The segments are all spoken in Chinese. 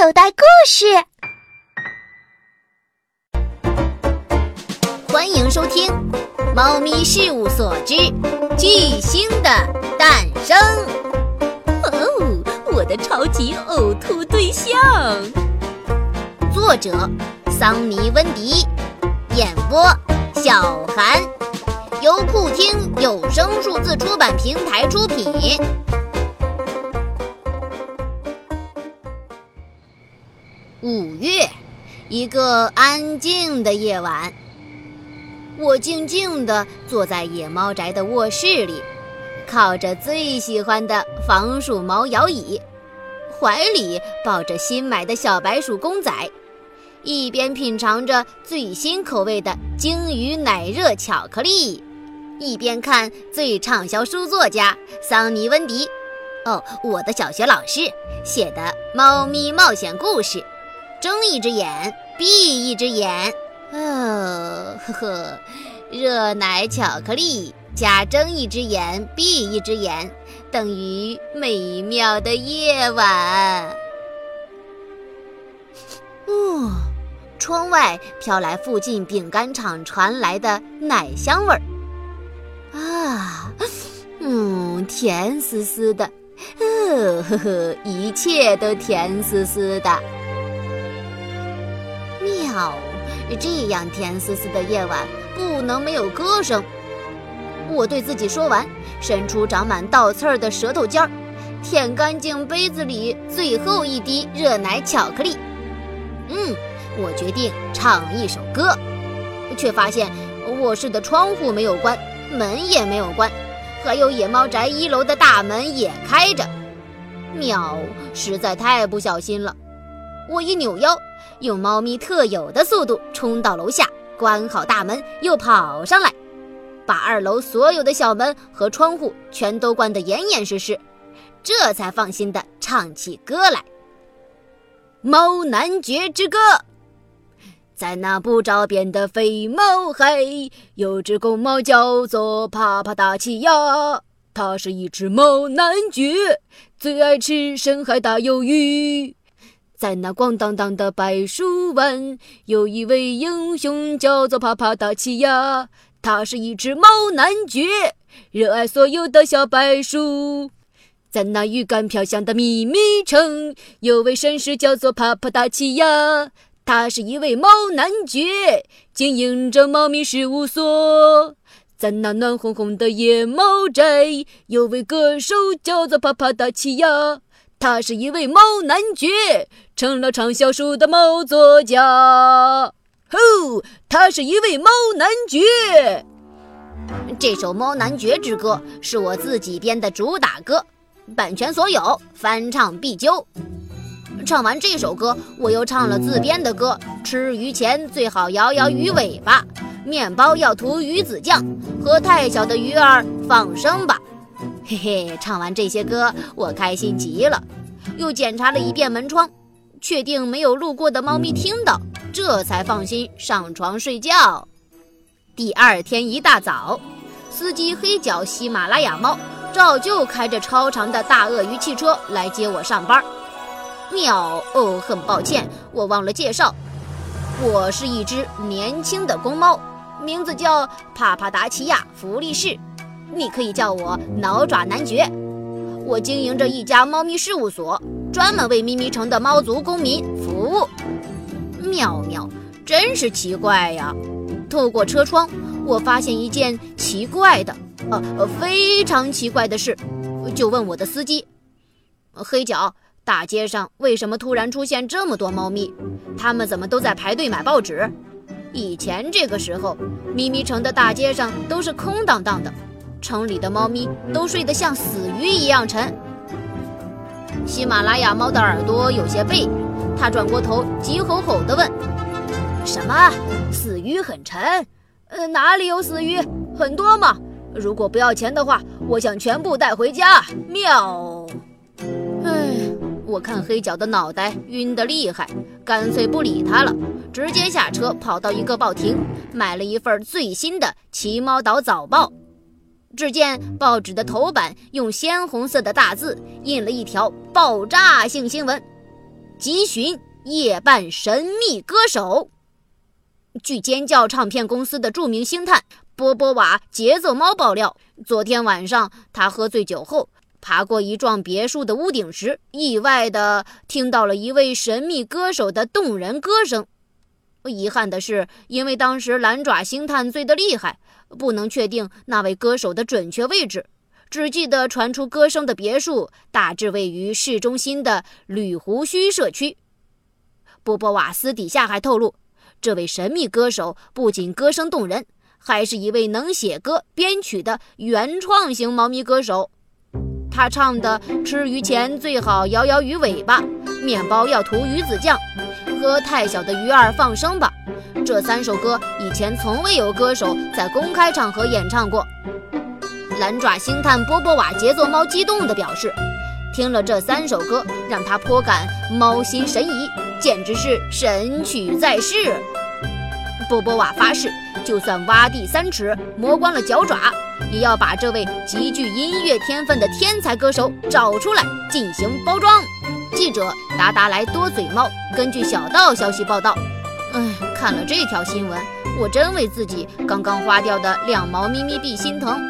口袋故事，欢迎收听《猫咪事务所之巨星的诞生》。哦，我的超级呕吐对象。作者：桑尼温迪，演播：小韩，由酷听有声数字出版平台出品。五月，一个安静的夜晚，我静静地坐在野猫宅的卧室里，靠着最喜欢的防鼠毛摇椅，怀里抱着新买的小白鼠公仔，一边品尝着最新口味的鲸鱼奶热巧克力，一边看最畅销书作家桑尼温迪，哦，我的小学老师写的猫咪冒险故事。睁一只眼闭一只眼，哦呵呵，热奶巧克力加睁一只眼闭一只眼等于美妙的夜晚。哦，窗外飘来附近饼干厂传来的奶香味儿。啊，嗯，甜丝丝的，呃呵呵，一切都甜丝丝的。妙，这样甜丝丝的夜晚不能没有歌声。我对自己说完，伸出长满倒刺儿的舌头尖儿，舔干净杯子里最后一滴热奶巧克力。嗯，我决定唱一首歌，却发现卧室的窗户没有关，门也没有关，还有野猫宅一楼的大门也开着。喵，实在太不小心了。我一扭腰。用猫咪特有的速度冲到楼下，关好大门，又跑上来，把二楼所有的小门和窗户全都关得严严实实，这才放心地唱起歌来。《猫男爵之歌》在那不着边的飞猫海，有只公猫叫做帕帕达奇亚，它是一只猫男爵，最爱吃深海大鱿鱼。在那光荡荡的白树湾，有一位英雄叫做帕帕达奇亚，他是一只猫男爵，热爱所有的小白鼠。在那鱼竿飘香的秘密城，有位绅士叫做帕帕达奇亚，他是一位猫男爵，经营着猫咪事务所。在那暖烘烘的野猫宅，有位歌手叫做帕帕达奇亚。他是一位猫男爵，成了畅销书的猫作家。吼，他是一位猫男爵。这首《猫男爵之歌》是我自己编的主打歌，版权所有，翻唱必究。唱完这首歌，我又唱了自编的歌：吃鱼前最好摇摇鱼尾巴，面包要涂鱼子酱，和太小的鱼儿放生吧。嘿嘿，唱完这些歌，我开心极了。又检查了一遍门窗，确定没有路过的猫咪听到，这才放心上床睡觉。第二天一大早，司机黑脚喜马拉雅猫照旧开着超长的大鳄鱼汽车来接我上班。喵哦，很抱歉，我忘了介绍，我是一只年轻的公猫，名字叫帕帕达奇亚福利士。你可以叫我挠爪男爵。我经营着一家猫咪事务所，专门为咪咪城的猫族公民服务。妙妙，真是奇怪呀！透过车窗，我发现一件奇怪的，呃，非常奇怪的事，就问我的司机：黑脚，大街上为什么突然出现这么多猫咪？他们怎么都在排队买报纸？以前这个时候，咪咪城的大街上都是空荡荡的。城里的猫咪都睡得像死鱼一样沉。喜马拉雅猫的耳朵有些背，它转过头，急吼吼地问：“什么？死鱼很沉？呃，哪里有死鱼？很多吗？如果不要钱的话，我想全部带回家。”喵。唉，我看黑脚的脑袋晕得厉害，干脆不理他了，直接下车跑到一个报亭，买了一份最新的《奇猫岛早报》。只见报纸的头版用鲜红色的大字印了一条爆炸性新闻：急寻夜半神秘歌手。据尖叫唱片公司的著名星探波波瓦节奏猫爆料，昨天晚上他喝醉酒后，爬过一幢别墅的屋顶时，意外的听到了一位神秘歌手的动人歌声。遗憾的是，因为当时蓝爪星探醉得厉害，不能确定那位歌手的准确位置，只记得传出歌声的别墅大致位于市中心的绿胡须社区。波波瓦斯底下还透露，这位神秘歌手不仅歌声动人，还是一位能写歌编曲的原创型猫咪歌手。他唱的“吃鱼前最好摇摇鱼尾巴”，面包要涂鱼子酱。和太小的鱼儿放生吧，这三首歌以前从未有歌手在公开场合演唱过。蓝爪星探波波瓦节奏猫激动地表示，听了这三首歌，让他颇感猫心神怡，简直是神曲在世。波波瓦发誓，就算挖地三尺，磨光了脚爪，也要把这位极具音乐天分的天才歌手找出来进行包装。记者达达来多嘴猫根据小道消息报道，哎，看了这条新闻，我真为自己刚刚花掉的两毛咪咪币心疼。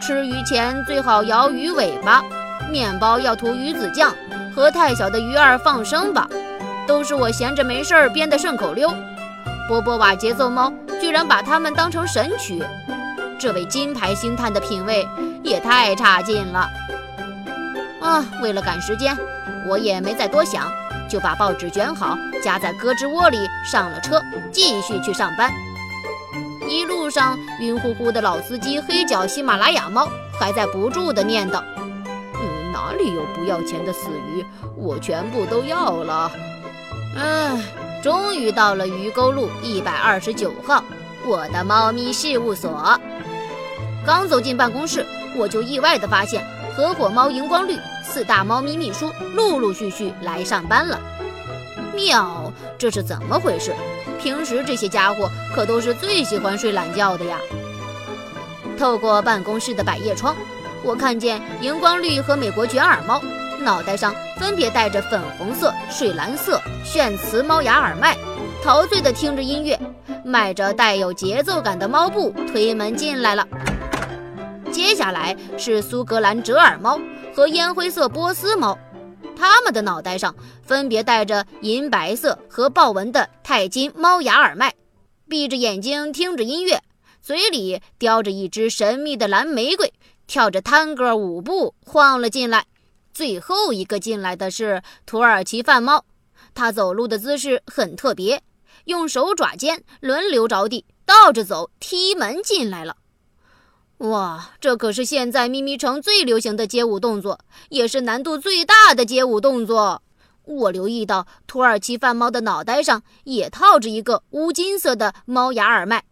吃鱼前最好摇鱼尾巴，面包要涂鱼子酱，和太小的鱼儿放生吧，都是我闲着没事儿编的顺口溜。波波瓦节奏猫居然把它们当成神曲，这位金牌星探的品味也太差劲了。啊，为了赶时间。我也没再多想，就把报纸卷好，夹在胳肢窝里，上了车，继续去上班。一路上，晕乎乎的老司机黑脚喜马拉雅猫还在不住地念叨：“嗯，哪里有不要钱的死鱼？我全部都要了。”唉，终于到了鱼沟路一百二十九号，我的猫咪事务所。刚走进办公室，我就意外地发现合伙猫荧光绿。四大猫咪秘书陆陆续续来上班了，喵，这是怎么回事？平时这些家伙可都是最喜欢睡懒觉的呀。透过办公室的百叶窗，我看见荧光绿和美国卷耳猫脑袋上分别戴着粉红色、水蓝色炫瓷猫牙耳麦，陶醉地听着音乐，迈着带有节奏感的猫步推门进来了。接下来是苏格兰折耳猫。和烟灰色波斯猫，它们的脑袋上分别戴着银白色和豹纹的钛金猫牙耳麦，闭着眼睛听着音乐，嘴里叼着一只神秘的蓝玫瑰，跳着探戈舞步晃了进来。最后一个进来的是土耳其饭猫，它走路的姿势很特别，用手爪尖轮流着地，倒着走，踢门进来了。哇，这可是现在咪咪城最流行的街舞动作，也是难度最大的街舞动作。我留意到土耳其饭猫的脑袋上也套着一个乌金色的猫牙耳麦，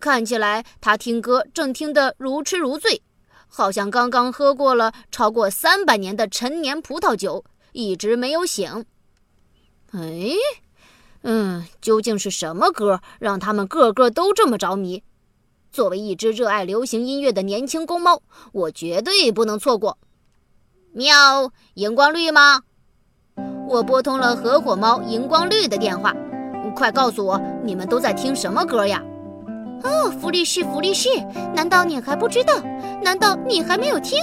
看起来它听歌正听得如痴如醉，好像刚刚喝过了超过三百年的陈年葡萄酒，一直没有醒。哎，嗯，究竟是什么歌让他们个个都这么着迷？作为一只热爱流行音乐的年轻公猫，我绝对不能错过。喵，荧光绿吗？我拨通了合伙猫荧光绿的电话，快告诉我你们都在听什么歌呀？哦，福利士，福利士，难道你还不知道？难道你还没有听？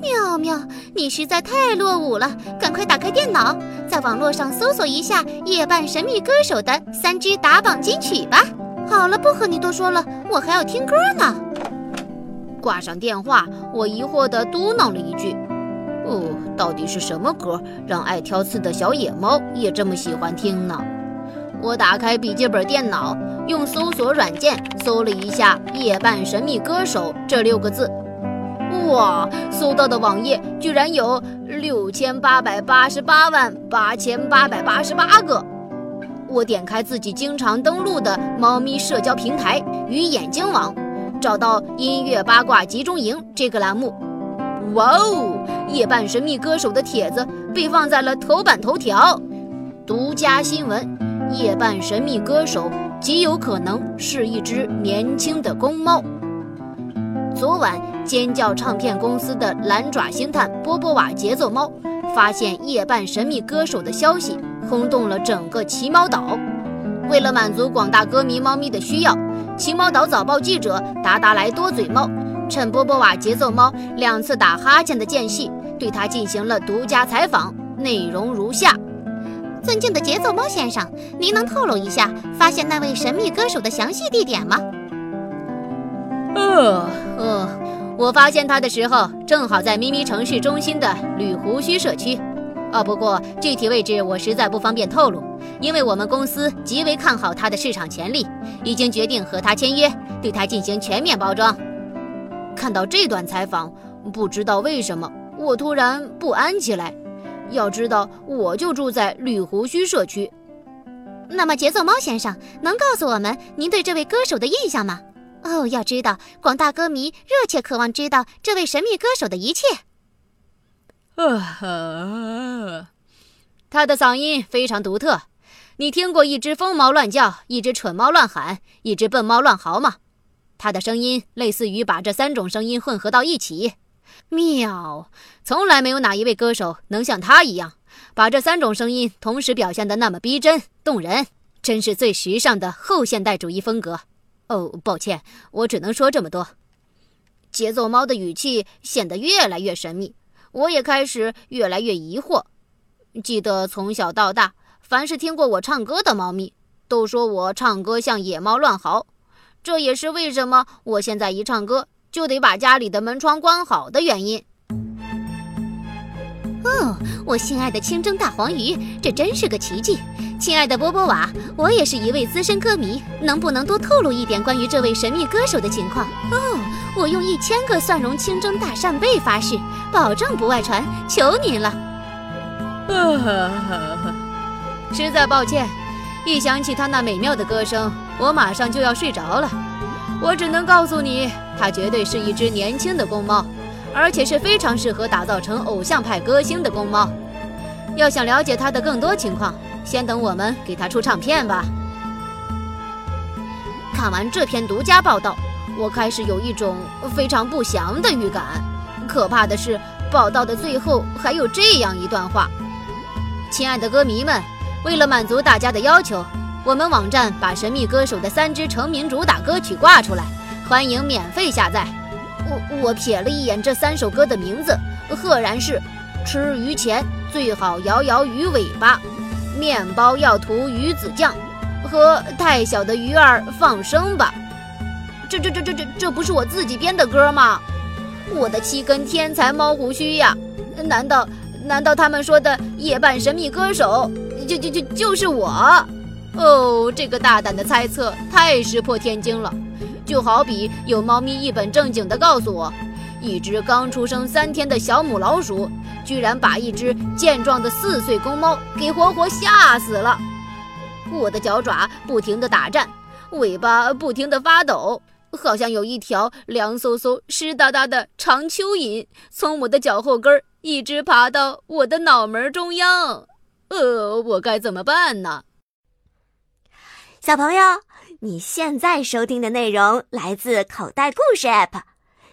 喵喵，你实在太落伍了！赶快打开电脑，在网络上搜索一下《夜半神秘歌手》的三支打榜金曲吧。好了，不和你多说了，我还要听歌呢。挂上电话，我疑惑地嘟囔了一句：“哦，到底是什么歌让爱挑刺的小野猫也这么喜欢听呢？”我打开笔记本电脑，用搜索软件搜了一下“夜半神秘歌手”这六个字，哇，搜到的网页居然有六千八百八十八万八千八百八十八个。我点开自己经常登录的猫咪社交平台“鱼眼睛网”，找到“音乐八卦集中营”这个栏目。哇哦，夜半神秘歌手的帖子被放在了头版头条。独家新闻：夜半神秘歌手极有可能是一只年轻的公猫。昨晚，尖叫唱片公司的蓝爪星探波波瓦节奏猫发现夜半神秘歌手的消息。轰动了整个奇猫岛。为了满足广大歌迷猫咪的需要，奇猫岛早报记者达达莱多嘴猫趁波波瓦节奏猫两次打哈欠的间隙，对他进行了独家采访，内容如下：尊敬的节奏猫先生，您能透露一下发现那位神秘歌手的详细地点吗？呃呃，我发现他的时候，正好在咪咪城市中心的绿胡须社区。哦，不过具体位置我实在不方便透露，因为我们公司极为看好他的市场潜力，已经决定和他签约，对他进行全面包装。看到这段采访，不知道为什么我突然不安起来。要知道，我就住在绿胡须社区。那么，节奏猫先生能告诉我们您对这位歌手的印象吗？哦，要知道，广大歌迷热切渴望知道这位神秘歌手的一切。啊，他的嗓音非常独特。你听过一只疯猫乱叫，一只蠢猫乱喊，一只笨猫乱嚎吗？他的声音类似于把这三种声音混合到一起，妙！从来没有哪一位歌手能像他一样，把这三种声音同时表现得那么逼真动人，真是最时尚的后现代主义风格。哦，抱歉，我只能说这么多。节奏猫的语气显得越来越神秘，我也开始越来越疑惑。记得从小到大，凡是听过我唱歌的猫咪，都说我唱歌像野猫乱嚎。这也是为什么我现在一唱歌就得把家里的门窗关好的原因。哦，我心爱的清蒸大黄鱼，这真是个奇迹！亲爱的波波娃，我也是一位资深歌迷，能不能多透露一点关于这位神秘歌手的情况？哦，我用一千个蒜蓉清蒸大扇贝发誓，保证不外传，求您了！实在抱歉，一想起他那美妙的歌声，我马上就要睡着了。我只能告诉你，他绝对是一只年轻的公猫。而且是非常适合打造成偶像派歌星的公猫。要想了解他的更多情况，先等我们给他出唱片吧。看完这篇独家报道，我开始有一种非常不祥的预感。可怕的是，报道的最后还有这样一段话：“亲爱的歌迷们，为了满足大家的要求，我们网站把神秘歌手的三支成名主打歌曲挂出来，欢迎免费下载。”我我瞥了一眼这三首歌的名字，赫然是：吃鱼前最好摇摇鱼尾巴，面包要涂鱼子酱，和太小的鱼儿放生吧。这这这这这这不是我自己编的歌吗？我的七根天才猫胡须呀！难道难道他们说的夜半神秘歌手就就就就是我？哦，这个大胆的猜测太石破天惊了。就好比有猫咪一本正经地告诉我，一只刚出生三天的小母老鼠，居然把一只健壮的四岁公猫给活活吓死了。我的脚爪不停地打颤，尾巴不停地发抖，好像有一条凉飕飕、湿哒哒的长蚯蚓从我的脚后跟一直爬到我的脑门中央。呃，我该怎么办呢？小朋友。你现在收听的内容来自口袋故事 App，